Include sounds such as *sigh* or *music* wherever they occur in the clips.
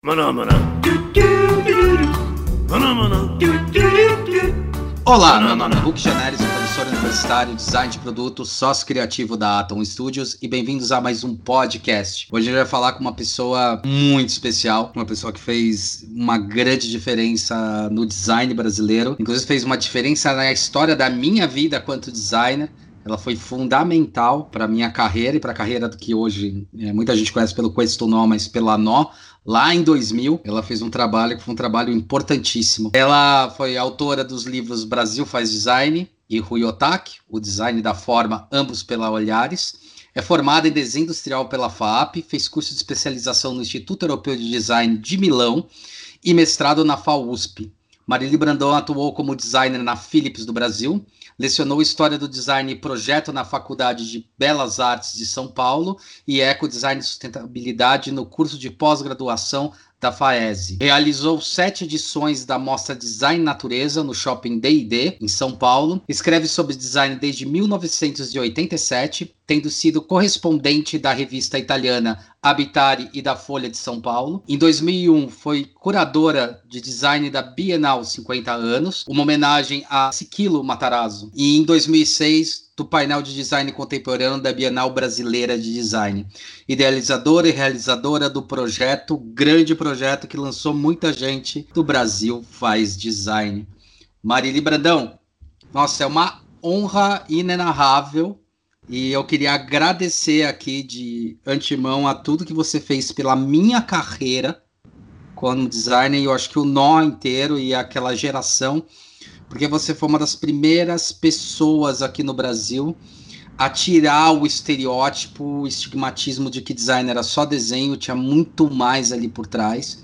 Maná, maná. Olá, meu nome é Hulk Janelis, professor universitário, design de produto, sócio criativo da Atom Studios e bem-vindos a mais um podcast. Hoje a gente falar com uma pessoa muito especial, uma pessoa que fez uma grande diferença no design brasileiro, inclusive fez uma diferença na história da minha vida quanto designer. Ela foi fundamental para minha carreira e para a carreira que hoje é, muita gente conhece pelo Questo Nó, mas pela Nó. Lá em 2000, ela fez um trabalho que foi um trabalho importantíssimo. Ela foi autora dos livros Brasil faz Design e Rui Otaki, o design da forma, ambos pela Olhares. É formada em desenho industrial pela FAP, fez curso de especialização no Instituto Europeu de Design de Milão e mestrado na FAUSP. Marili Brandão atuou como designer na Philips do Brasil, lecionou História do Design e Projeto na Faculdade de Belas Artes de São Paulo e Eco Design e Sustentabilidade no curso de pós-graduação da FAESE. Realizou sete edições da mostra Design Natureza no Shopping D&D, em São Paulo. Escreve sobre design desde 1987, tendo sido correspondente da revista italiana Habitare e da Folha de São Paulo. Em 2001, foi curadora de design da Bienal 50 anos, uma homenagem a Siquilo Matarazzo. E em 2006, do painel de design contemporâneo da Bienal Brasileira de Design. Idealizadora e realizadora do projeto, grande projeto que lançou muita gente do Brasil faz design. Marili Brandão, nossa, é uma honra inenarrável e eu queria agradecer aqui de antemão a tudo que você fez pela minha carreira como designer, e eu acho que o nó inteiro e aquela geração porque você foi uma das primeiras pessoas aqui no Brasil a tirar o estereótipo, o estigmatismo de que design era só desenho, tinha muito mais ali por trás.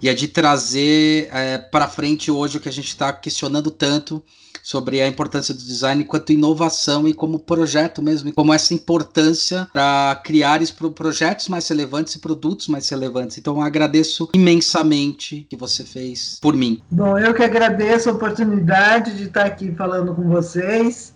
E é de trazer é, para frente hoje o que a gente está questionando tanto sobre a importância do design quanto inovação e como projeto mesmo, e como essa importância para criar projetos mais relevantes e produtos mais relevantes. Então agradeço imensamente que você fez por mim. Bom, eu que agradeço a oportunidade de estar aqui falando com vocês.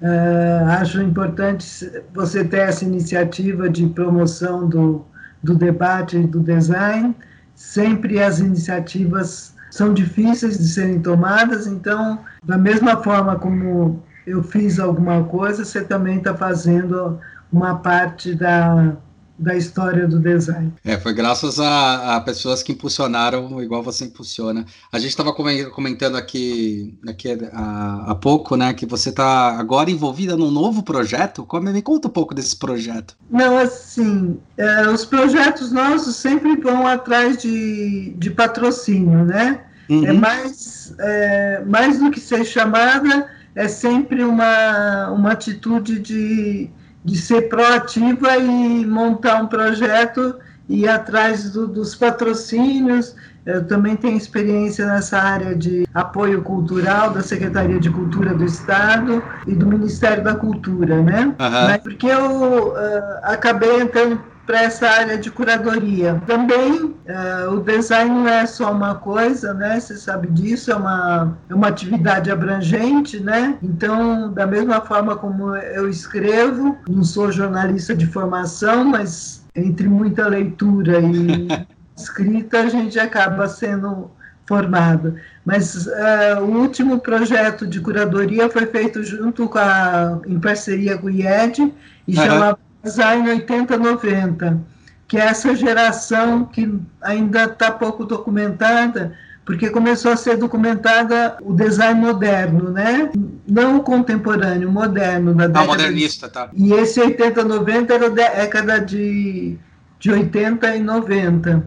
Uh, acho importante você ter essa iniciativa de promoção do, do debate do design. Sempre as iniciativas são difíceis de serem tomadas, então, da mesma forma como eu fiz alguma coisa, você também está fazendo uma parte da, da história do design. É, foi graças a, a pessoas que impulsionaram igual você impulsiona. A gente estava comentando aqui, aqui há, há, pouco, né, que você está agora envolvida num novo projeto. Como me conta um pouco desse projeto? Não, assim, é, os projetos nossos sempre vão atrás de, de patrocínio, né? É uhum. É mais, é, mais do que ser chamada, é sempre uma, uma atitude de, de ser proativa e montar um projeto e ir atrás do, dos patrocínios. Eu também tenho experiência nessa área de apoio cultural da Secretaria de Cultura do Estado e do Ministério da Cultura, né? Uhum. Porque eu uh, acabei entrando para essa área de curadoria. Também uh, o design não é só uma coisa, né? Você sabe disso, é uma, é uma atividade abrangente, né? Então, da mesma forma como eu escrevo, não sou jornalista de formação, mas entre muita leitura e *laughs* escrita, a gente acaba sendo formado. Mas uh, o último projeto de curadoria foi feito junto com a, em parceria com o IED e uhum. chamava Design 80-90, que é essa geração que ainda está pouco documentada, porque começou a ser documentada o design moderno, né? Não o contemporâneo, moderno da década. Ah, modernista, tá. E esse 80-90 era da década de, de 80 e 90.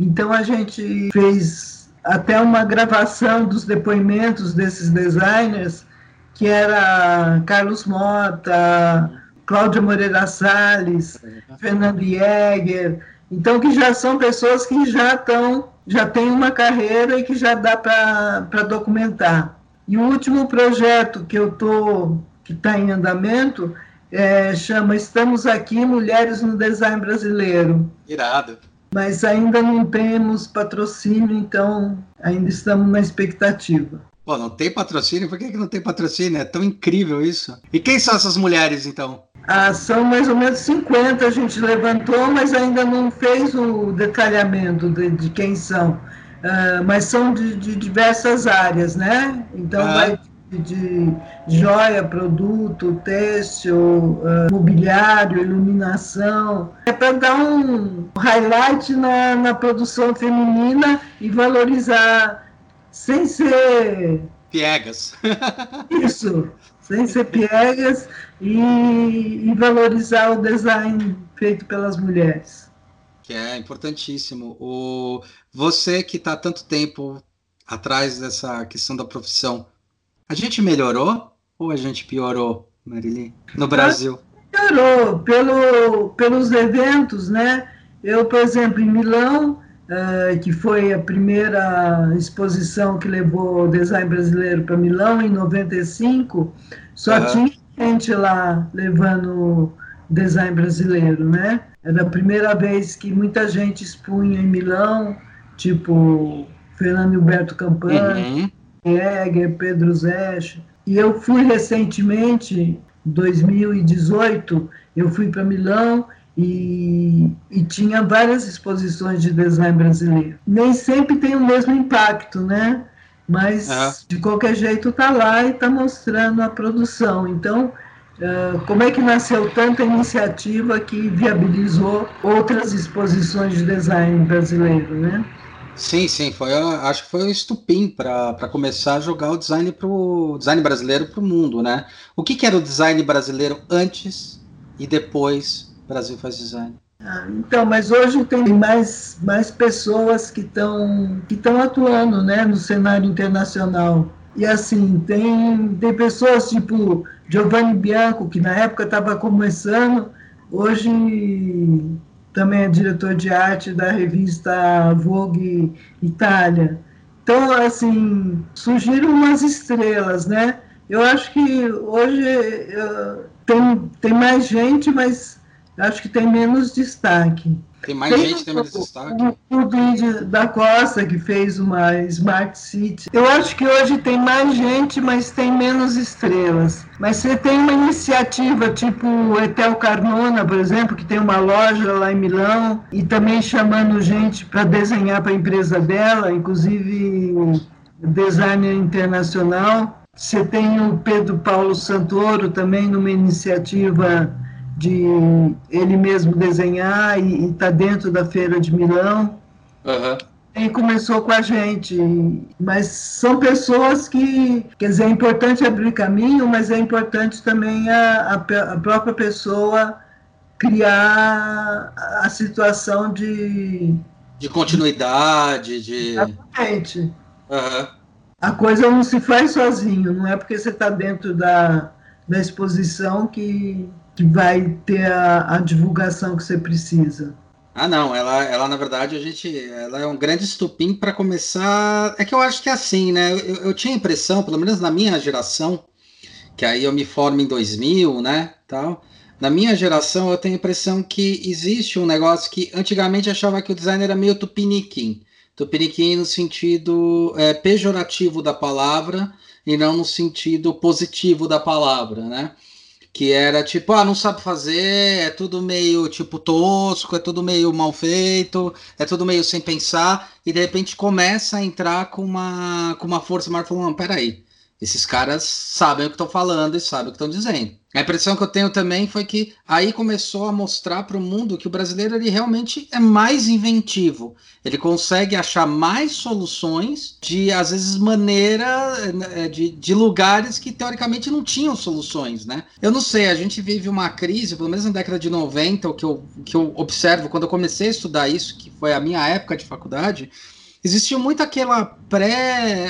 Então a gente fez até uma gravação dos depoimentos desses designers, que era Carlos Mota, Cláudia Moreira Salles, Fernando Jäger, então que já são pessoas que já estão, já têm uma carreira e que já dá para documentar. E o último projeto que eu tô, que está em andamento, é, chama Estamos Aqui, Mulheres no Design Brasileiro. Irado. Mas ainda não temos patrocínio, então ainda estamos na expectativa. Pô, não tem patrocínio? Por que, que não tem patrocínio? É tão incrível isso. E quem são essas mulheres, então? Ah, são mais ou menos 50 a gente levantou, mas ainda não fez o detalhamento de, de quem são. Ah, mas são de, de, diversas áreas, né? Então ah. vai de, de joia, produto, têxtil, uh, mobiliário, iluminação. É para dar um highlight na, na produção feminina e valorizar sem ser. Piegas. Isso, *laughs* sem ser piegas e, e valorizar o design feito pelas mulheres. Que é importantíssimo. O, você que está tanto tempo atrás dessa questão da profissão, a gente melhorou ou a gente piorou, Marili, no Brasil? Melhorou pelo, pelos eventos, né? Eu, por exemplo, em Milão, uh, que foi a primeira exposição que levou o design brasileiro para Milão, em 95, só uhum. tinha gente lá levando design brasileiro, né? Era a primeira vez que muita gente expunha em Milão, tipo Fernando Humberto Campana, uhum. Egger, Pedro Zesch. E eu fui recentemente, 2018, eu fui para Milão e, e, tinha várias exposições de design brasileiro. Nem sempre tem o mesmo impacto, né? Mas é. de qualquer jeito está lá e está mostrando a produção. Então, uh, como é que nasceu tanta iniciativa que viabilizou outras exposições de design brasileiro, né? Sim, sim, foi, acho que foi o estupim para começar a jogar o design pro design brasileiro para o mundo, né? O que, que era o design brasileiro antes e depois Brasil faz design? Ah, então, mas hoje tem mais, mais pessoas que estão que estão atuando, né, no cenário internacional. E assim, tem, tem pessoas tipo Giovanni Bianco, que na época estava começando, hoje também é diretor de arte da revista Vogue Itália. Então, assim, surgiram umas estrelas, né? Eu acho que hoje uh, tem, tem mais gente, mas acho que tem menos destaque. Tem mais tem gente, tem menos destaque. O, o da Costa, que fez uma Smart City. Eu acho que hoje tem mais gente, mas tem menos estrelas. Mas você tem uma iniciativa tipo o Etel Carmona, por exemplo, que tem uma loja lá em Milão e também chamando gente para desenhar para a empresa dela, inclusive designer internacional. Você tem o Pedro Paulo Santoro também numa iniciativa de ele mesmo desenhar e estar tá dentro da feira de Milão. Uhum. E começou com a gente, mas são pessoas que, quer dizer, é importante abrir caminho, mas é importante também a, a, a própria pessoa criar a situação de de continuidade, de exatamente. Uhum. A coisa não se faz sozinho, não é porque você está dentro da, da exposição que que vai ter a, a divulgação que você precisa. Ah, não, ela, ela na verdade, a gente, ela é um grande estupim para começar. É que eu acho que é assim, né? Eu, eu, tinha a impressão, pelo menos na minha geração, que aí eu me formo em 2000, né? Tal. Na minha geração, eu tenho a impressão que existe um negócio que antigamente achava que o design era meio tupiniquim. Tupiniquim no sentido é, pejorativo da palavra e não no sentido positivo da palavra, né? Que era tipo, ah, não sabe fazer, é tudo meio tipo tosco, é tudo meio mal feito, é tudo meio sem pensar, e de repente começa a entrar com uma, com uma força maior, falando, não, peraí, esses caras sabem o que estão falando e sabem o que estão dizendo. A impressão que eu tenho também foi que aí começou a mostrar para o mundo que o brasileiro ele realmente é mais inventivo. Ele consegue achar mais soluções de, às vezes, maneira eh, de, de lugares que teoricamente não tinham soluções, né? Eu não sei, a gente vive uma crise, pelo menos na década de 90, o que eu, o que eu observo quando eu comecei a estudar isso, que foi a minha época de faculdade, existiu muito aquela pré.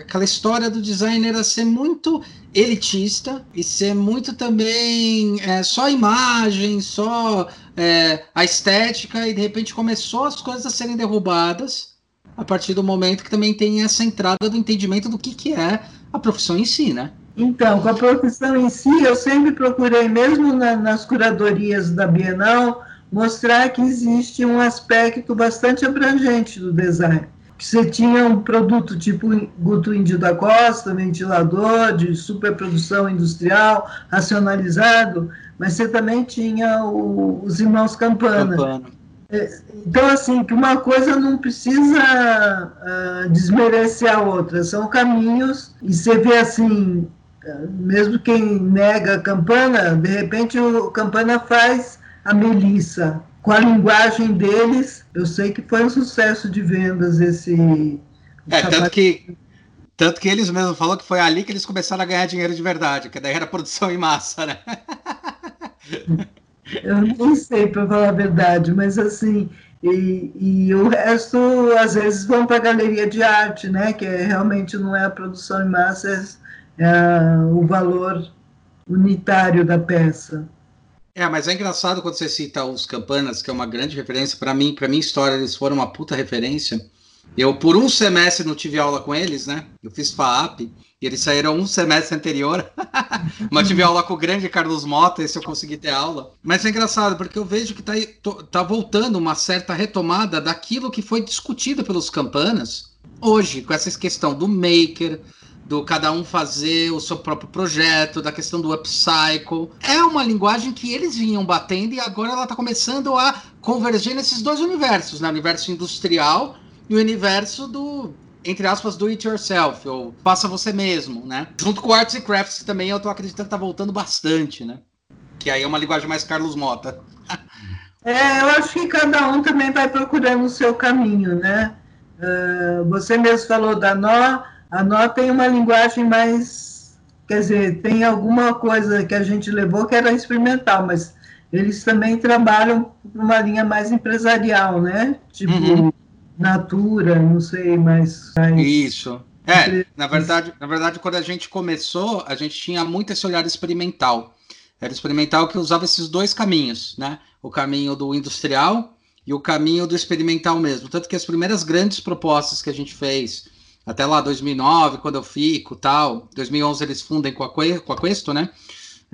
aquela história do designer ser muito elitista e ser muito também é, só imagem, só é, a estética, e de repente começou as coisas a serem derrubadas a partir do momento que também tem essa entrada do entendimento do que, que é a profissão em si, né? Então, com a profissão em si, eu sempre procurei, mesmo na, nas curadorias da Bienal, mostrar que existe um aspecto bastante abrangente do design que você tinha um produto tipo Guto Índio da Costa, ventilador de superprodução industrial, racionalizado, mas você também tinha o, os irmãos Campana. Campana. É, então, assim, que uma coisa não precisa uh, desmerecer a outra, são caminhos, e você vê assim, mesmo quem nega a Campana, de repente o Campana faz a Melissa, com a linguagem deles, eu sei que foi um sucesso de vendas esse. É, tanto que, tanto que eles mesmos falaram que foi ali que eles começaram a ganhar dinheiro de verdade, que daí era produção em massa, né? *laughs* eu nem sei, para falar a verdade, mas assim. E, e o resto, às vezes, vão para a galeria de arte, né? Que é, realmente não é a produção em massa, é, é o valor unitário da peça. É, mas é engraçado quando você cita os Campanas, que é uma grande referência. Para mim, para minha história, eles foram uma puta referência. Eu, por um semestre, não tive aula com eles, né? Eu fiz FAAP, e eles saíram um semestre anterior. *laughs* Mas tive aula com o grande Carlos Mota, esse eu consegui ter aula. Mas é engraçado, porque eu vejo que tá, tá voltando uma certa retomada daquilo que foi discutido pelos Campanas hoje, com essa questão do maker, do cada um fazer o seu próprio projeto, da questão do upcycle. É uma linguagem que eles vinham batendo e agora ela está começando a converger nesses dois universos, né? O universo industrial e o universo do entre aspas, do it yourself, ou faça você mesmo, né? Junto com arts e crafts, que também eu tô acreditando que tá voltando bastante, né? Que aí é uma linguagem mais Carlos Mota. *laughs* é, eu acho que cada um também vai procurando o seu caminho, né? Uh, você mesmo falou da Nó, a Nó tem uma linguagem mais. Quer dizer, tem alguma coisa que a gente levou que era experimental, mas eles também trabalham numa linha mais empresarial, né? Tipo, uhum. Natura, não sei, mais. Isso. É, na verdade, na verdade, quando a gente começou, a gente tinha muito esse olhar experimental. Era experimental que usava esses dois caminhos, né? O caminho do industrial e o caminho do experimental mesmo. Tanto que as primeiras grandes propostas que a gente fez, até lá 2009, quando eu fico, tal, 2011 eles fundem com a, com a Questo, né?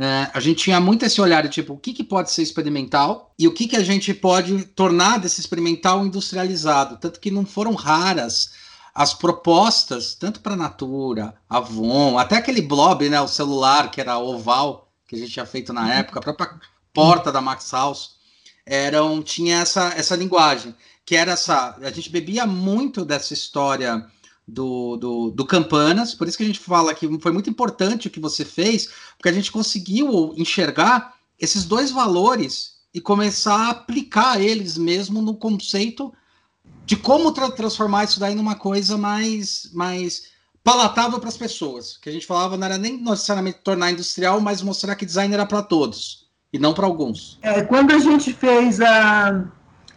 É, a gente tinha muito esse olhar de tipo, o que, que pode ser experimental e o que, que a gente pode tornar desse experimental industrializado. Tanto que não foram raras as propostas, tanto para a Natura, Avon, até aquele blob, né, o celular que era oval, que a gente tinha feito na uhum. época, a própria porta da Max House, eram, tinha essa, essa linguagem, que era essa. A gente bebia muito dessa história do, do, do, Campanas, por isso que a gente fala que foi muito importante o que você fez, porque a gente conseguiu enxergar esses dois valores e começar a aplicar eles mesmo no conceito de como tra transformar isso daí numa coisa mais, mais palatável para as pessoas. Que a gente falava não era nem necessariamente tornar industrial, mas mostrar que design era para todos e não para alguns. É, quando a gente fez a,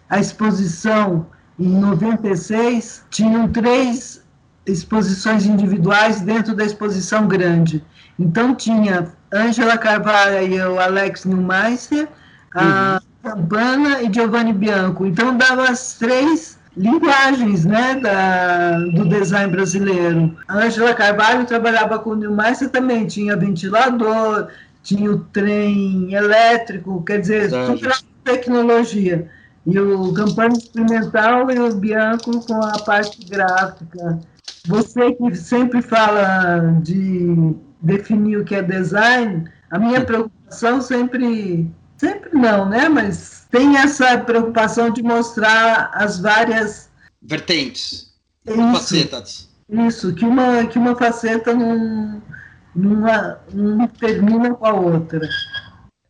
a exposição em 96, tinham três exposições individuais dentro da exposição grande. Então tinha Ângela Carvalho e o Alex Neumeister, a uhum. Campana e Giovanni Bianco. Então dava as três linguagens né, da, do design brasileiro. A Ângela Carvalho trabalhava com o Neumeister também, tinha ventilador, tinha o trem elétrico, quer dizer, super tecnologia. E o Campana Experimental e o Bianco com a parte gráfica. Você que sempre fala de definir o que é design, a minha preocupação sempre, sempre não, né? Mas tem essa preocupação de mostrar as várias vertentes, isso, facetas. Isso, que uma, que uma faceta não, não, não termina com a outra.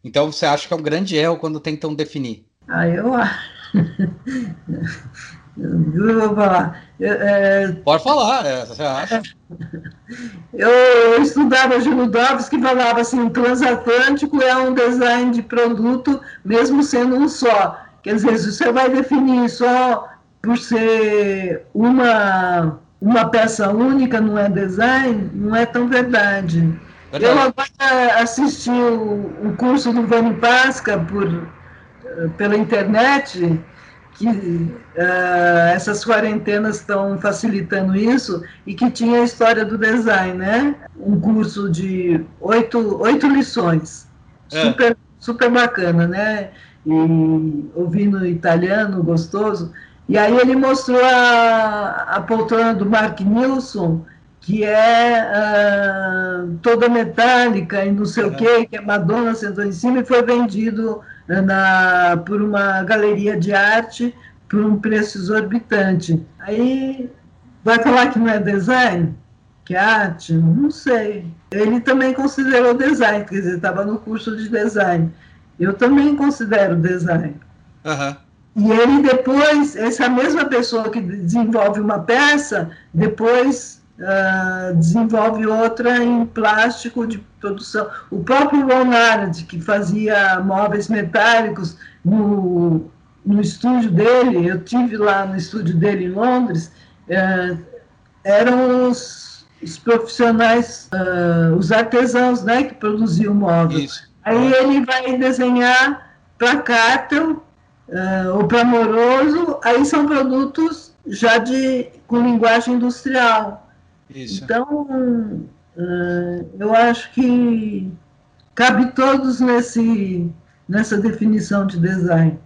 Então você acha que é um grande erro quando tentam definir? Ah, eu acho. *laughs* Eu vou falar. É, Pode falar, é, você acha? Eu, eu estudava Junudovski que falava assim: o transatlântico é um design de produto, mesmo sendo um só. Quer dizer, se você vai definir só por ser uma, uma peça única, não é design, não é tão verdade. verdade. Eu agora assisti o, o curso do Vani Pasca por, pela internet que uh, essas quarentenas estão facilitando isso e que tinha a história do design, né? Um curso de oito, oito lições, é. super, super bacana, né? E ouvindo italiano, gostoso. E aí ele mostrou a, a poltrona do Mark Nilsson, que é uh, toda metálica e não sei o quê, que a Madonna sentou em cima e foi vendido na, por uma galeria de arte por um preço exorbitante. Aí vai falar que não é design? Que é arte? Não sei. Ele também considerou design, quer dizer, estava no curso de design. Eu também considero design. Uhum. E ele depois, essa mesma pessoa que desenvolve uma peça, depois uh, desenvolve outra em plástico de produção. O próprio Ron que fazia móveis metálicos no no estúdio dele, eu tive lá no estúdio dele em Londres, é, eram os, os profissionais, uh, os artesãos, né, que produziam móveis. Isso. Aí ele vai desenhar para Cartel uh, ou para Moroso, aí são produtos já de com linguagem industrial. Isso. Então, uh, eu acho que cabe todos nesse nessa definição de design.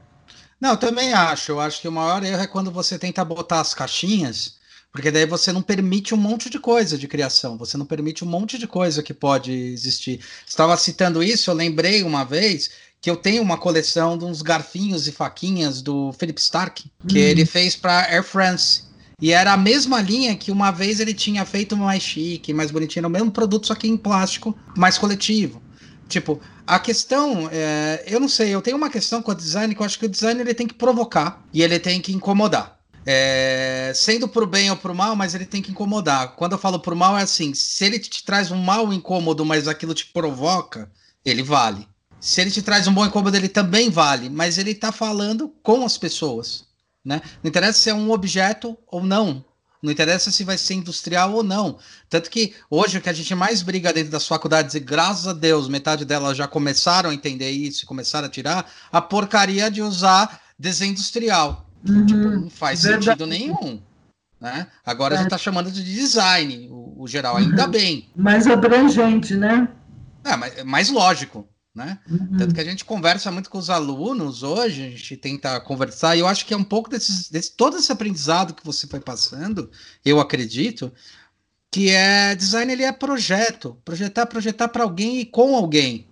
Não, também acho. Eu acho que o maior erro é quando você tenta botar as caixinhas, porque daí você não permite um monte de coisa de criação, você não permite um monte de coisa que pode existir. Estava citando isso, eu lembrei uma vez que eu tenho uma coleção de uns garfinhos e faquinhas do Philip Stark, que uhum. ele fez para Air France. E era a mesma linha que uma vez ele tinha feito mais chique, mais bonitinho, era o mesmo produto, só que em plástico, mais coletivo. Tipo, a questão, é, eu não sei, eu tenho uma questão com o design que eu acho que o design ele tem que provocar e ele tem que incomodar. É, sendo pro bem ou pro mal, mas ele tem que incomodar. Quando eu falo pro mal, é assim: se ele te traz um mal incômodo, mas aquilo te provoca, ele vale. Se ele te traz um bom incômodo, ele também vale, mas ele tá falando com as pessoas. Né? Não interessa se é um objeto ou não. Não interessa se vai ser industrial ou não. Tanto que hoje o que a gente mais briga dentro das faculdades, e graças a Deus, metade delas já começaram a entender isso, começaram a tirar, a porcaria de usar desenho industrial. Uhum, tipo, não faz verdade. sentido nenhum. Né? Agora é. a gente está chamando de design, o, o geral, ainda uhum. bem. Mais abrangente, né? É, mais, mais lógico né? Uhum. Tanto que a gente conversa muito com os alunos hoje, a gente tenta conversar, e eu acho que é um pouco desses, desse, todo esse aprendizado que você foi passando, eu acredito, que é design ele é projeto, projetar, projetar para alguém e com alguém.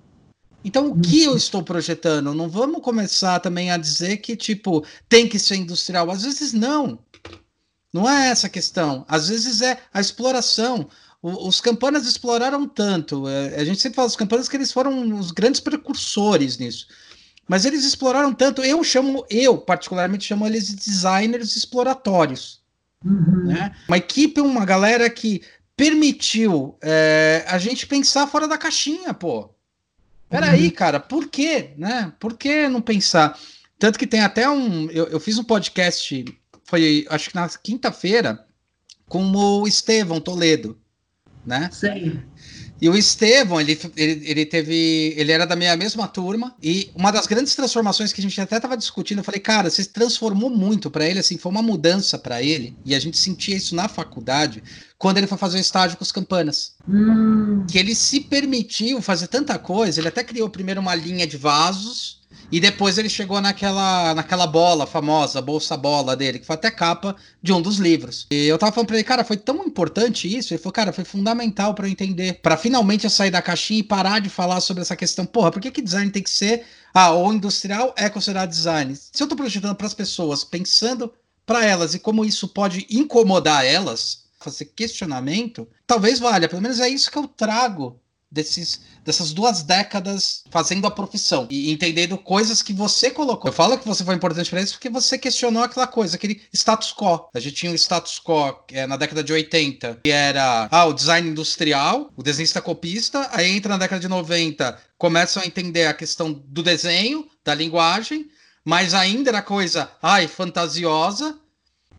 Então, o que eu uhum. estou projetando? Não vamos começar também a dizer que, tipo, tem que ser industrial. Às vezes, não. Não é essa a questão. Às vezes é a exploração os campanas exploraram tanto. É, a gente sempre fala dos campanas que eles foram os grandes precursores nisso. Mas eles exploraram tanto. Eu chamo, eu particularmente chamo eles de designers exploratórios. Uhum. Né? Uma equipe, uma galera que permitiu é, a gente pensar fora da caixinha, pô. Peraí, uhum. cara, por quê? Né? Por que não pensar? Tanto que tem até um. Eu, eu fiz um podcast, foi acho que na quinta-feira, com o Estevão Toledo né? Sim. E o Estevão, ele, ele, ele teve. Ele era da minha mesma turma. E uma das grandes transformações que a gente até estava discutindo, eu falei, cara, você transformou muito para ele, assim, foi uma mudança para ele. E a gente sentia isso na faculdade, quando ele foi fazer o estágio com os campanas. Hum. Que ele se permitiu fazer tanta coisa. Ele até criou primeiro uma linha de vasos e depois ele chegou naquela, naquela bola famosa, bolsa bola dele, que foi até capa de um dos livros. E eu tava falando pra ele, cara, foi tão importante isso. Ele falou, cara, foi fundamental para eu entender. para finalmente eu sair da caixinha e parar de falar sobre essa questão. Porra, por que, que design tem que ser. Ah, ou industrial é considerado design? Se eu tô projetando para as pessoas, pensando para elas e como isso pode incomodar elas, fazer questionamento, talvez valha. Pelo menos é isso que eu trago desses, dessas duas décadas fazendo a profissão e entendendo coisas que você colocou. Eu falo que você foi importante para isso porque você questionou aquela coisa, aquele status quo. A gente tinha um status quo é, na década de 80, que era ah, o design industrial, o desenhista copista, aí entra na década de 90, começam a entender a questão do desenho, da linguagem, mas ainda era coisa, ai, fantasiosa,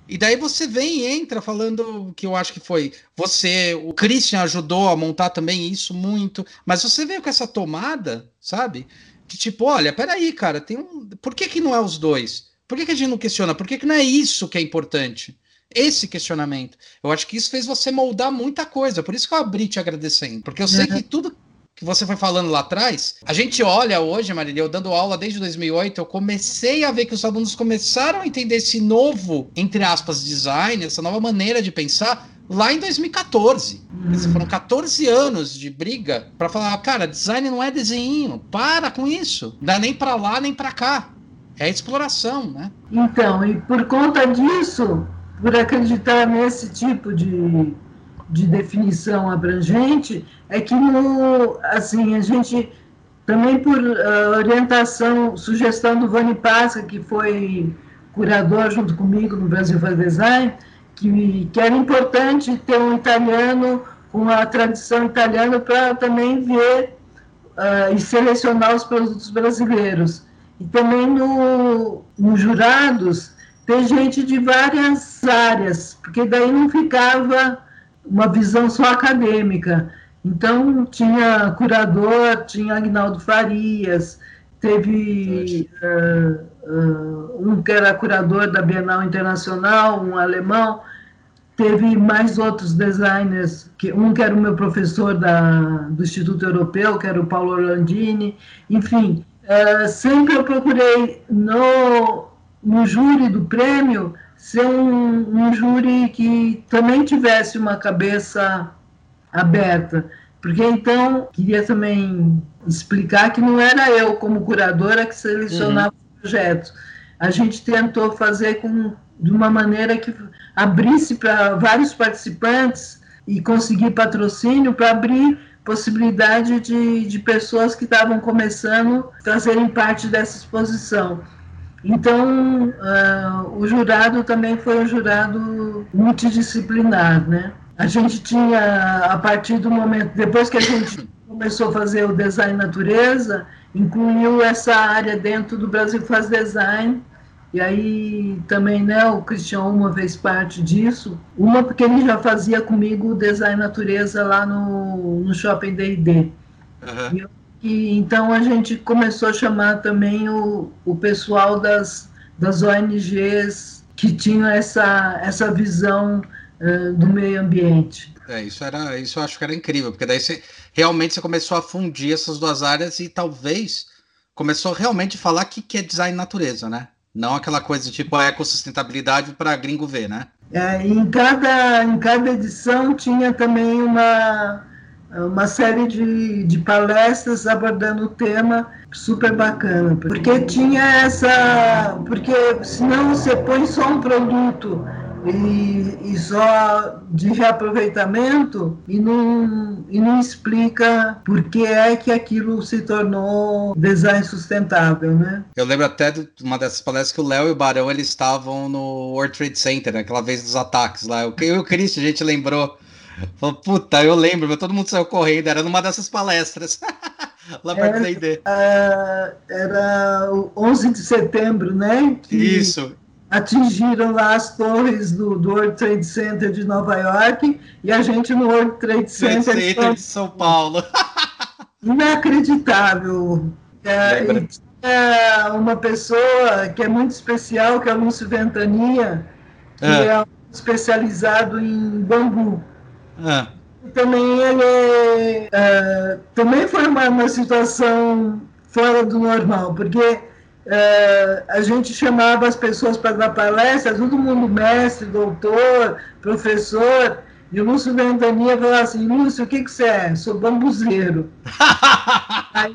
e daí você vem e entra falando que eu acho que foi você, o Christian ajudou a montar também isso muito, mas você veio com essa tomada, sabe? De tipo, olha, peraí, cara, tem um. Por que, que não é os dois? Por que, que a gente não questiona? Por que, que não é isso que é importante? Esse questionamento. Eu acho que isso fez você moldar muita coisa. Por isso que eu abri te agradecendo. Porque eu sei uhum. que tudo que você foi falando lá atrás, a gente olha hoje, Marília, eu dando aula desde 2008, eu comecei a ver que os alunos começaram a entender esse novo, entre aspas, design, essa nova maneira de pensar lá em 2014. Hum. Foram 14 anos de briga para falar, cara, design não é desenho, para com isso. Não dá nem para lá nem para cá. É exploração, né? Então, e por conta disso, por acreditar nesse tipo de de definição abrangente é que no, assim a gente também por uh, orientação, sugestão do Vani Pasca, que foi curador junto comigo no Brasil Faz Design, que, que era importante ter um italiano com a tradição italiana para também ver uh, e selecionar os produtos brasileiros. E também no, nos jurados ter gente de várias áreas, porque daí não ficava uma visão só acadêmica. Então, tinha curador, tinha Agnaldo Farias, teve uh, uh, um que era curador da Bienal Internacional, um alemão, teve mais outros designers, que, um que era o meu professor da, do Instituto Europeu, que era o Paulo Orlandini, enfim, uh, sempre eu procurei no, no júri do prêmio ser um, um júri que também tivesse uma cabeça aberta, porque então queria também explicar que não era eu como curadora que selecionava uhum. os projetos. A gente tentou fazer com, de uma maneira que abrisse para vários participantes e conseguir patrocínio para abrir possibilidade de, de pessoas que estavam começando fazerem parte dessa exposição. Então, uh, o jurado também foi um jurado multidisciplinar, né? A gente tinha, a partir do momento, depois que a gente começou a fazer o design natureza, incluiu essa área dentro do Brasil Faz Design, e aí também, né, o Cristian Uma fez parte disso. Uma porque ele já fazia comigo o design natureza lá no, no Shopping D&D. Uhum. E eu e então a gente começou a chamar também o, o pessoal das, das ONGs que tinham essa, essa visão uh, do meio ambiente. É, isso era, isso eu acho que era incrível, porque daí você realmente você começou a fundir essas duas áreas e talvez começou realmente a falar que, que é design natureza, né? Não aquela coisa tipo a ecossustentabilidade para gringo ver, né? É, em, cada, em cada edição tinha também uma, uma série de, de palestras abordando o tema super bacana, porque tinha essa, porque senão você põe só um produto e, e só de reaproveitamento e não, e não explica por que é que aquilo se tornou design sustentável, né? Eu lembro até de uma dessas palestras que o Léo e o Barão eles estavam no World Trade Center, aquela vez dos ataques lá. Eu, eu e o Chris, a gente lembrou *laughs* Falei, puta, eu lembro, mas todo mundo saiu correndo, era numa dessas palestras. *laughs* Lá para D&D. Era o 11 de setembro, né? Isso. Atingiram lá as torres do, do, World Trade Center de Nova York e a gente no World Trade Center, Trade Center de São Paulo. *laughs* Inacreditável. É, é uma pessoa que é muito especial, que é o Lúcio Ventania, que é, é especializado em bambu. Ah. Também ele é, também foi uma, uma situação fora do normal, porque é, a gente chamava as pessoas para dar palestra, todo mundo mestre, doutor, professor, e o Lúcio Ventania falava assim, Lúcio, o que, que você é? Sou bambuzeiro. *laughs* Aí,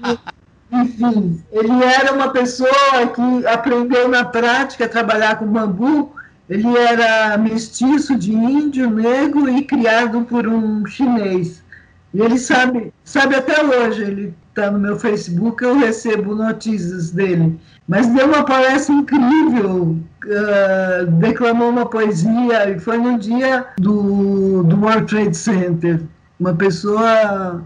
enfim, ele era uma pessoa que aprendeu na prática a trabalhar com bambu, ele era mestiço de índio, negro e criado por um chinês. E ele sabe, sabe até hoje, ele está no meu Facebook, eu recebo notícias dele. Mas deu uma palestra incrível, uh, declamou uma poesia, e foi no dia do, do World Trade Center. Uma pessoa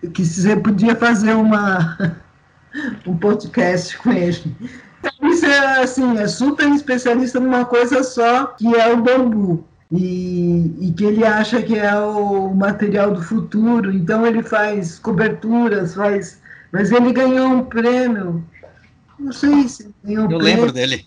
que, que você podia fazer uma, *laughs* um podcast com ele. É assim, é super especialista numa coisa só, que é o bambu. E, e, que ele acha que é o material do futuro, então ele faz coberturas, faz. Mas ele ganhou um prêmio. Não sei se ganhou um Eu prêmio, lembro dele.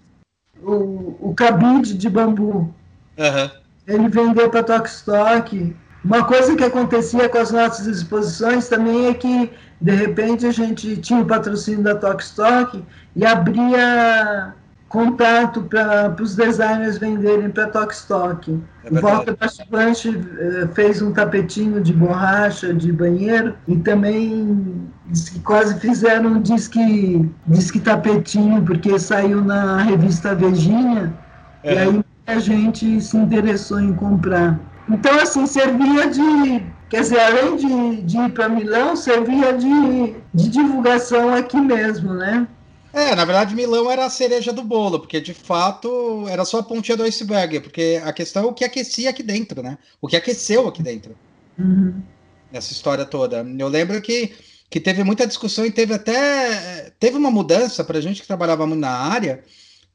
O, o cabide de bambu. Uhum. Ele vendeu para Tokstok Uma coisa que acontecia com as nossas exposições também é que, de repente, a gente tinha o patrocínio da Tokstok e abria contato para os designers venderem para Tokstok. É Volta Participante eh, fez um tapetinho de borracha de banheiro e também quase fizeram um disque, disque tapetinho, porque saiu na revista Vejinha, é. e aí a gente se interessou em comprar. Então, assim, servia de. Quer dizer, além de, de ir para Milão, servia de, de divulgação aqui mesmo, né? É, na verdade, Milão era a cereja do bolo, porque de fato era só a pontinha do iceberg, porque a questão é o que aquecia aqui dentro, né? O que aqueceu aqui dentro. Uhum. Essa história toda. Eu lembro que, que teve muita discussão e teve até. Teve uma mudança para a gente que trabalhava muito na área,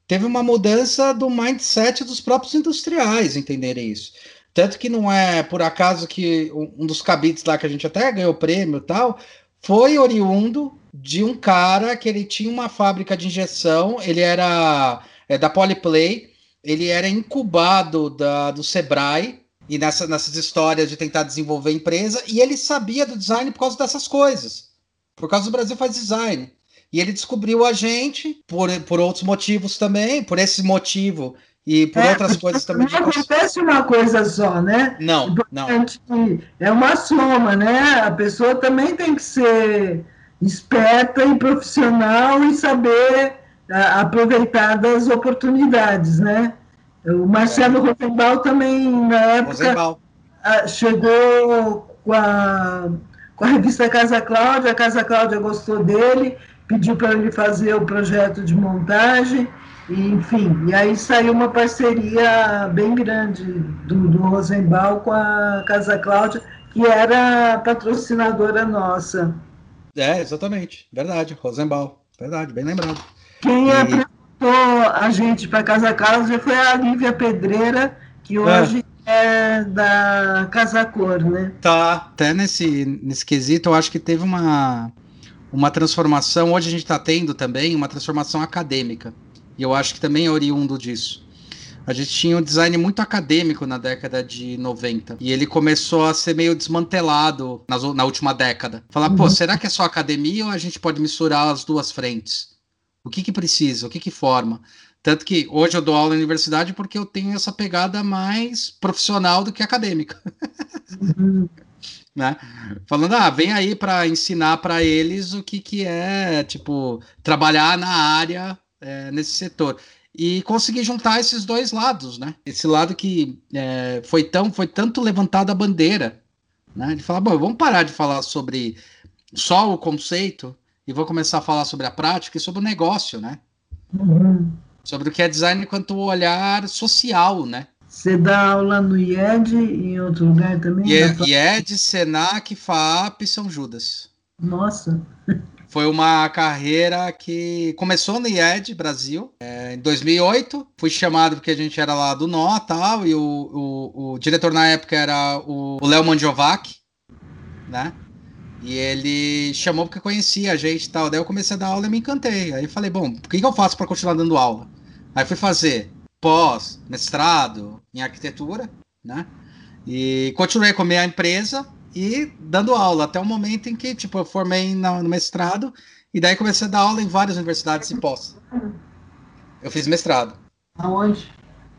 teve uma mudança do mindset dos próprios industriais entenderem isso. Tanto que não é por acaso que um dos cabides lá que a gente até ganhou prêmio e tal, foi oriundo de um cara que ele tinha uma fábrica de injeção, ele era é, da Polyplay, ele era incubado da, do Sebrae, e nessa, nessas histórias de tentar desenvolver empresa, e ele sabia do design por causa dessas coisas. Por causa do Brasil faz design. E ele descobriu a gente por, por outros motivos também, por esse motivo e por é, outras coisas também. Não acontece uma coisa só, né? Não, não. É uma soma, né? A pessoa também tem que ser esperta e profissional e saber a, aproveitar das oportunidades, né? O Marcelo é. Rosenbaum também, na época, a, chegou com a, com a revista Casa Cláudia, a Casa Cláudia gostou dele, pediu para ele fazer o projeto de montagem, e, enfim, e aí saiu uma parceria bem grande do, do Rosenbaum com a Casa Cláudia, que era patrocinadora nossa. É, exatamente. Verdade. Rosenbaum. Verdade, bem lembrado. Quem e... apresentou a gente para Casa Cláudia foi a Lívia Pedreira, que é. hoje é, é da Casa Cor, né? Tá. Até nesse, nesse quesito, eu acho que teve uma, uma transformação. Hoje a gente está tendo também uma transformação acadêmica. E eu acho que também é oriundo disso. A gente tinha um design muito acadêmico na década de 90. E ele começou a ser meio desmantelado nas, na última década. Falar, uhum. pô, será que é só academia ou a gente pode misturar as duas frentes? O que que precisa? O que que forma? Tanto que hoje eu dou aula na universidade porque eu tenho essa pegada mais profissional do que acadêmica. Uhum. *laughs* né? Falando, ah, vem aí para ensinar para eles o que, que é, tipo, trabalhar na área é, nesse setor e conseguir juntar esses dois lados, né? Esse lado que é, foi tão foi tanto levantada a bandeira, né? De falar, bom, vamos parar de falar sobre só o conceito e vou começar a falar sobre a prática e sobre o negócio, né? Uhum. Sobre o que é design quanto o olhar social, né? Você dá aula no IED e em outro lugar também? IED, Senac, FAP São Judas. Nossa! Foi uma carreira que começou no IED Brasil é, em 2008. Fui chamado porque a gente era lá do Nó tal, e o, o, o diretor na época era o Léo Mandiovac, né? E ele chamou porque conhecia a gente e tal. Daí eu comecei a dar aula e me encantei. Aí falei, bom, o que, que eu faço para continuar dando aula? Aí fui fazer pós, mestrado em arquitetura, né? E continuei com a minha empresa e dando aula até o momento em que, tipo, eu formei no, mestrado e daí comecei a dar aula em várias universidades e pós. Eu fiz mestrado. Aonde?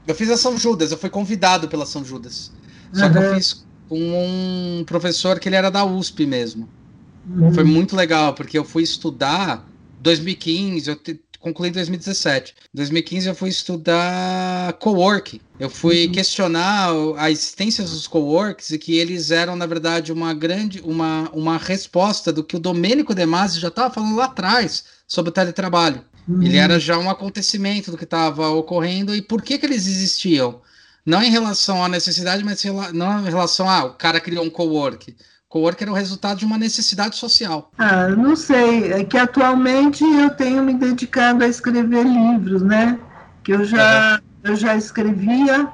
Eu fiz a São Judas, eu fui convidado pela São Judas. Só uhum. que eu fiz com um professor que ele era da USP mesmo. Uhum. Foi muito legal, porque eu fui estudar 2015, eu concluí em 2017. Em 2015 eu fui estudar coworking. Eu fui uhum. questionar a existência dos coworks e que eles eram, na verdade, uma grande, uma, uma resposta do que o Domênico De Masi já estava falando lá atrás sobre o teletrabalho. Uhum. Ele era já um acontecimento do que estava ocorrendo e por que, que eles existiam. Não em relação à necessidade, mas não em relação a ah, o cara criou um cowork Cowork era o resultado de uma necessidade social. Ah, não sei. É que atualmente eu tenho me dedicado a escrever livros, né? Que eu já, uhum. eu já escrevia,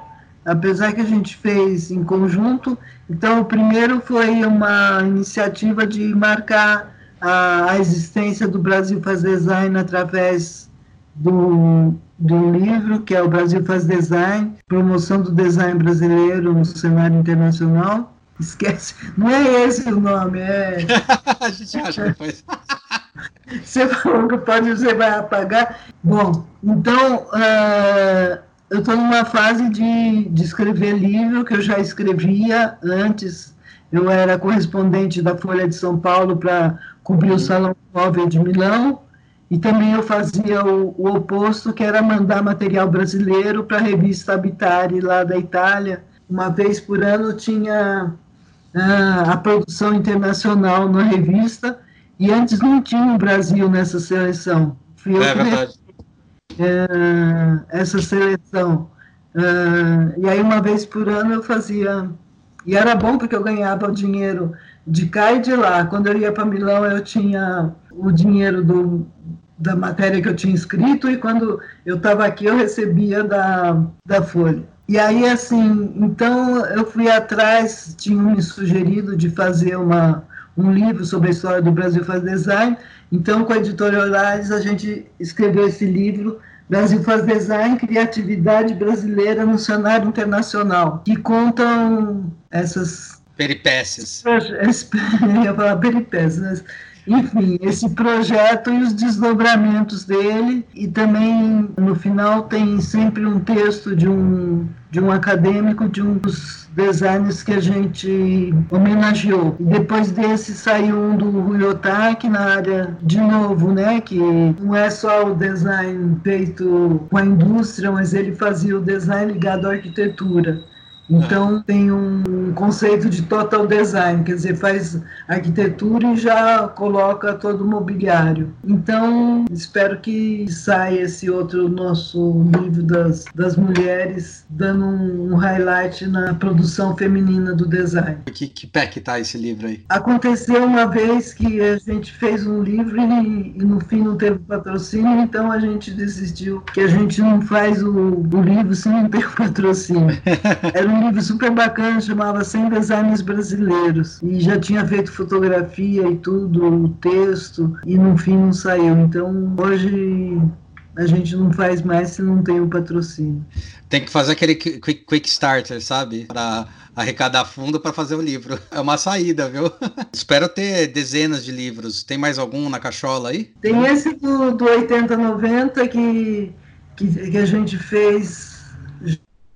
apesar que a gente fez em conjunto. Então, o primeiro foi uma iniciativa de marcar a, a existência do Brasil Faz Design através do, do livro, que é o Brasil Faz Design, promoção do design brasileiro no cenário internacional. Esquece. Não é esse o nome, é. *laughs* a gente acha depois. *laughs* Você falou que pode, você vai apagar. Bom, então, uh, eu estou numa fase de, de escrever livro que eu já escrevia antes. Eu era correspondente da Folha de São Paulo para cobrir o Salão Móvel de Milão. E também eu fazia o, o oposto, que era mandar material brasileiro para a revista Habitare, lá da Itália. Uma vez por ano tinha a produção internacional na revista e antes não tinha o Brasil nessa seleção. Fui eu é verdade. Uh, essa seleção. Uh, e aí, uma vez por ano, eu fazia. E era bom porque eu ganhava o dinheiro de cá e de lá. Quando eu ia para Milão, eu tinha o dinheiro do, da matéria que eu tinha escrito, e quando eu estava aqui, eu recebia da, da Folha. E aí, assim, então eu fui atrás, tinham me sugerido de fazer uma, um livro sobre a história do Brasil faz design. Então, com a editora Horários, a gente escreveu esse livro, Brasil faz design, criatividade brasileira no cenário internacional, que contam essas peripécias. *laughs* Eu ia falar peripécias, enfim, esse projeto e os desdobramentos dele, e também no final tem sempre um texto de um, de um acadêmico, de um dos designers que a gente homenageou. Depois desse saiu um do Rui Otaki na área, de novo, né, que não é só o design feito com a indústria, mas ele fazia o design ligado à arquitetura. Então tem um conceito de total design, quer dizer, faz arquitetura e já coloca todo o mobiliário. Então espero que saia esse outro nosso livro das, das mulheres, dando um, um highlight na produção feminina do design. Que, que pé que tá esse livro aí? Aconteceu uma vez que a gente fez um livro e, e no fim não teve patrocínio, então a gente desistiu que a gente não faz o, o livro se não ter patrocínio. *laughs* Era um livro super bacana, chamava 100 Designers Brasileiros. E já tinha feito fotografia e tudo, o texto, e no fim não saiu. Então, hoje a gente não faz mais se não tem o um patrocínio. Tem que fazer aquele quick, quick starter, sabe? Para arrecadar fundo para fazer o livro. *laughs* É uma saída, viu? *laughs* Espero ter dezenas de livros. Tem mais algum na cachola aí? Tem esse do, do 8090 que, que, que a gente fez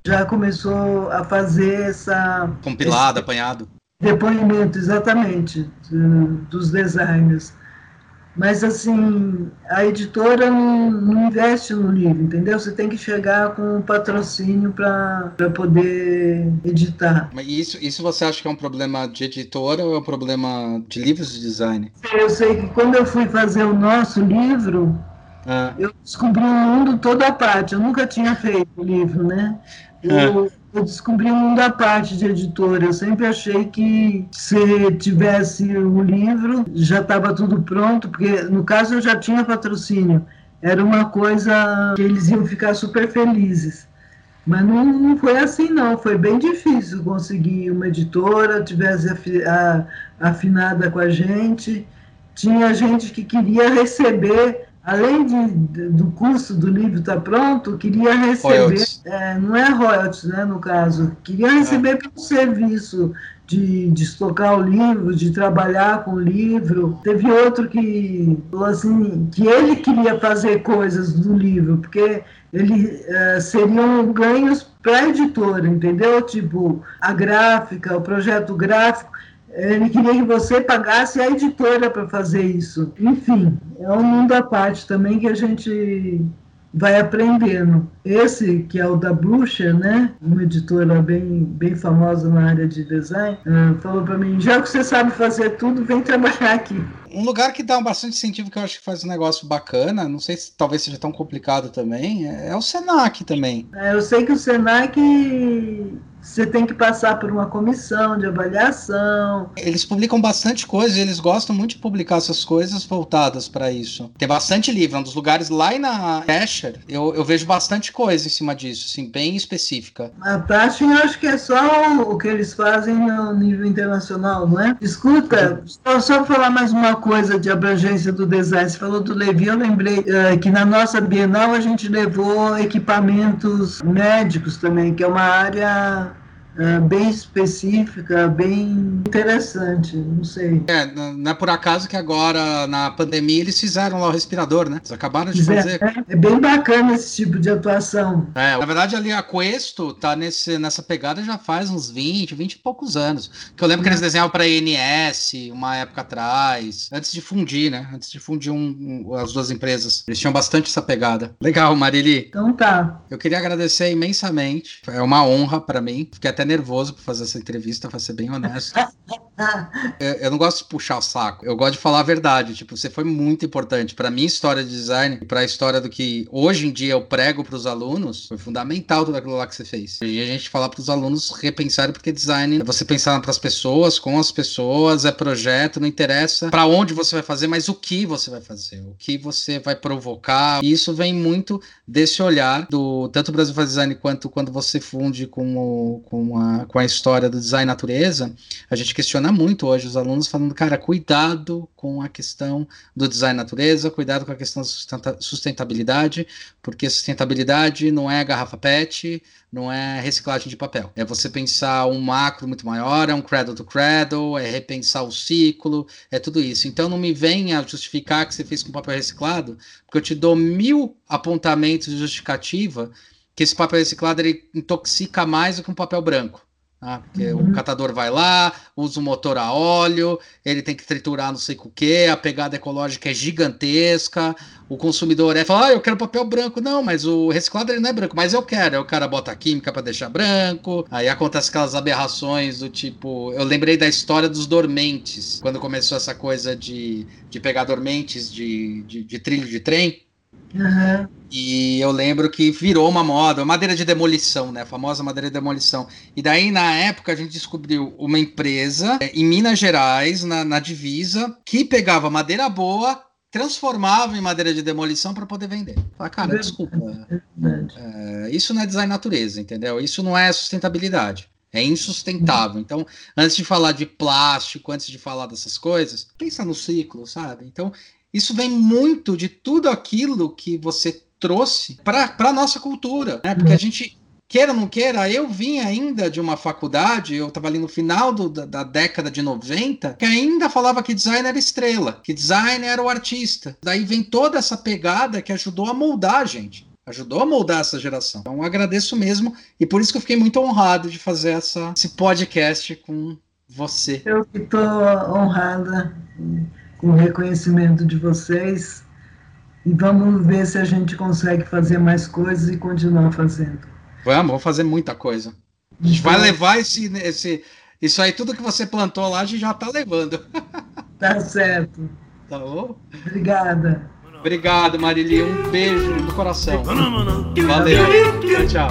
já começou a fazer essa. Compilado, apanhado. Depoimento, exatamente, dos designers. Mas, assim, a editora não, não, investe no livro, entendeu? Você tem que chegar com um patrocínio para poder editar. Mas isso, isso você acha que é um problema de editora ou é um problema de livros de design? Eu sei que quando eu fui fazer o nosso livro, ah. eu descobri o mundo toda a parte. Eu nunca tinha feito o livro, né? Eu, eu descobri um mundo à parte de editora. Eu sempre achei que se tivesse o livro, já estava tudo pronto, porque no caso eu já tinha patrocínio. Era uma coisa que eles iam ficar super felizes. Mas não, não foi assim, não. Foi bem difícil conseguir uma editora, tivesse afinada com a gente. Tinha gente que queria receber além de, do custo do livro estar tá pronto, queria receber, é, não é royalties, né, no caso, queria receber é. pelo serviço de, de estocar o livro, de trabalhar com o livro. Teve outro que falou assim, que ele queria fazer coisas do livro, porque ele é, seriam ganhos para a editora, entendeu? Tipo, a gráfica, o projeto gráfico, ele queria que você pagasse a editora para fazer isso. Enfim, é um mundo à parte também que a gente vai aprendendo. Esse, que é o da Bruxa, né, uma editora bem, bem famosa na área de design, uh, falou para mim: já que você sabe fazer tudo, vem trabalhar aqui. Um lugar que dá bastante incentivo, que eu acho que faz um negócio bacana, não sei se talvez seja tão complicado também, é, é o Senac também. É, eu sei que o Senac você tem que passar por uma comissão de avaliação. Eles publicam bastante coisa eles gostam muito de publicar essas coisas voltadas para isso. Tem bastante livro, é um dos lugares lá na Asher, eu, eu vejo bastante coisa em cima disso, assim, bem específica. A Tashin eu acho que é só o que eles fazem no nível internacional, não é? Escuta, só, só falar mais uma coisa de abrangência do design. Você falou do Levi, eu lembrei uh, que na nossa Bienal a gente levou equipamentos médicos também, que é uma área uh, bem específica, bem interessante, não sei. É, não é por acaso que agora, na pandemia, eles fizeram lá o respirador, né? Eles acabaram de fazer. É, é bem bacana esse tipo de atuação. É, na verdade, ali a Questo tá nesse, nessa pegada já faz uns 20, 20 e poucos anos. Que eu lembro que eles é. desenhavam para INS uma época atrás, antes de fundir, né? Antes de fundir um, um, as duas empresas. Eles tinham bastante essa pegada. Legal, Marili. Então tá. Eu queria agradecer imensamente. É uma honra para mim. Fiquei até nervoso por fazer essa entrevista, pra ser bem honesto. eu, eu, não gosto de puxar o saco. Eu gosto de falar a verdade. Tipo, você foi muito importante para minha história de design e para a história do que hoje em dia eu prego para os alunos. Foi fundamental tudo aquilo lá que você fez. E a gente falar para os alunos repensarem porque design é você pensar para as pessoas, com as pessoas, é projeto, não interessa para onde você vai fazer, mas o que você vai fazer, o que você vai provocar. E isso vem muito desse olhar do tanto o Brasil faz design quanto quando você funde com, o, com, a, com a história do design natureza, a gente questiona muito hoje os alunos falando, cara, cuidado com a questão do design natureza, cuidado com a questão da sustentabilidade, porque sustentabilidade não é garrafa PET, não é reciclagem de papel. É você pensar um macro muito maior, é um cradle to cradle, é repensar o ciclo, é tudo isso. Então não me venha justificar que você fez com papel reciclado, porque eu te dou mil apontamentos de justificativa que esse papel reciclado ele intoxica mais do que um papel branco. Tá? Porque uhum. o catador vai lá, usa o motor a óleo, ele tem que triturar não sei o que, a pegada ecológica é gigantesca, o consumidor é fala, ah, eu quero papel branco. Não, mas o reciclado ele não é branco, mas eu quero. Aí o cara bota a química para deixar branco, aí acontece aquelas aberrações do tipo. Eu lembrei da história dos dormentes, quando começou essa coisa de, de pegar dormentes de, de, de trilho de trem. Uhum. E eu lembro que virou uma moda, madeira de demolição, né? A famosa madeira de demolição. E daí, na época, a gente descobriu uma empresa é, em Minas Gerais, na, na divisa, que pegava madeira boa, transformava em madeira de demolição para poder vender. Fala, cara, desculpa. É, isso não é design natureza, entendeu? Isso não é sustentabilidade. É insustentável. Então, antes de falar de plástico, antes de falar dessas coisas, pensa no ciclo, sabe? Então, isso vem muito de tudo aquilo que você trouxe para a nossa cultura, né? Porque a gente queira ou não queira, eu vim ainda de uma faculdade, eu estava ali no final do, da, da, década de 90, que ainda falava que design era estrela, que design era o artista. Daí vem toda essa pegada que ajudou a moldar a gente. Ajudou a moldar essa geração. Então agradeço mesmo, e por isso que eu fiquei muito honrado de fazer essa, esse podcast com você. Eu que estou honrada o reconhecimento de vocês e vamos ver se a gente consegue fazer mais coisas e continuar fazendo. Vamos, vamos fazer muita coisa. A gente vai levar esse, esse, isso aí, tudo que você plantou lá, a gente já está levando. *laughs* Tá certo. Tá bom? Obrigada. Obrigado, Marili. Um beijo no coração. Valeu. Tchau, tchau.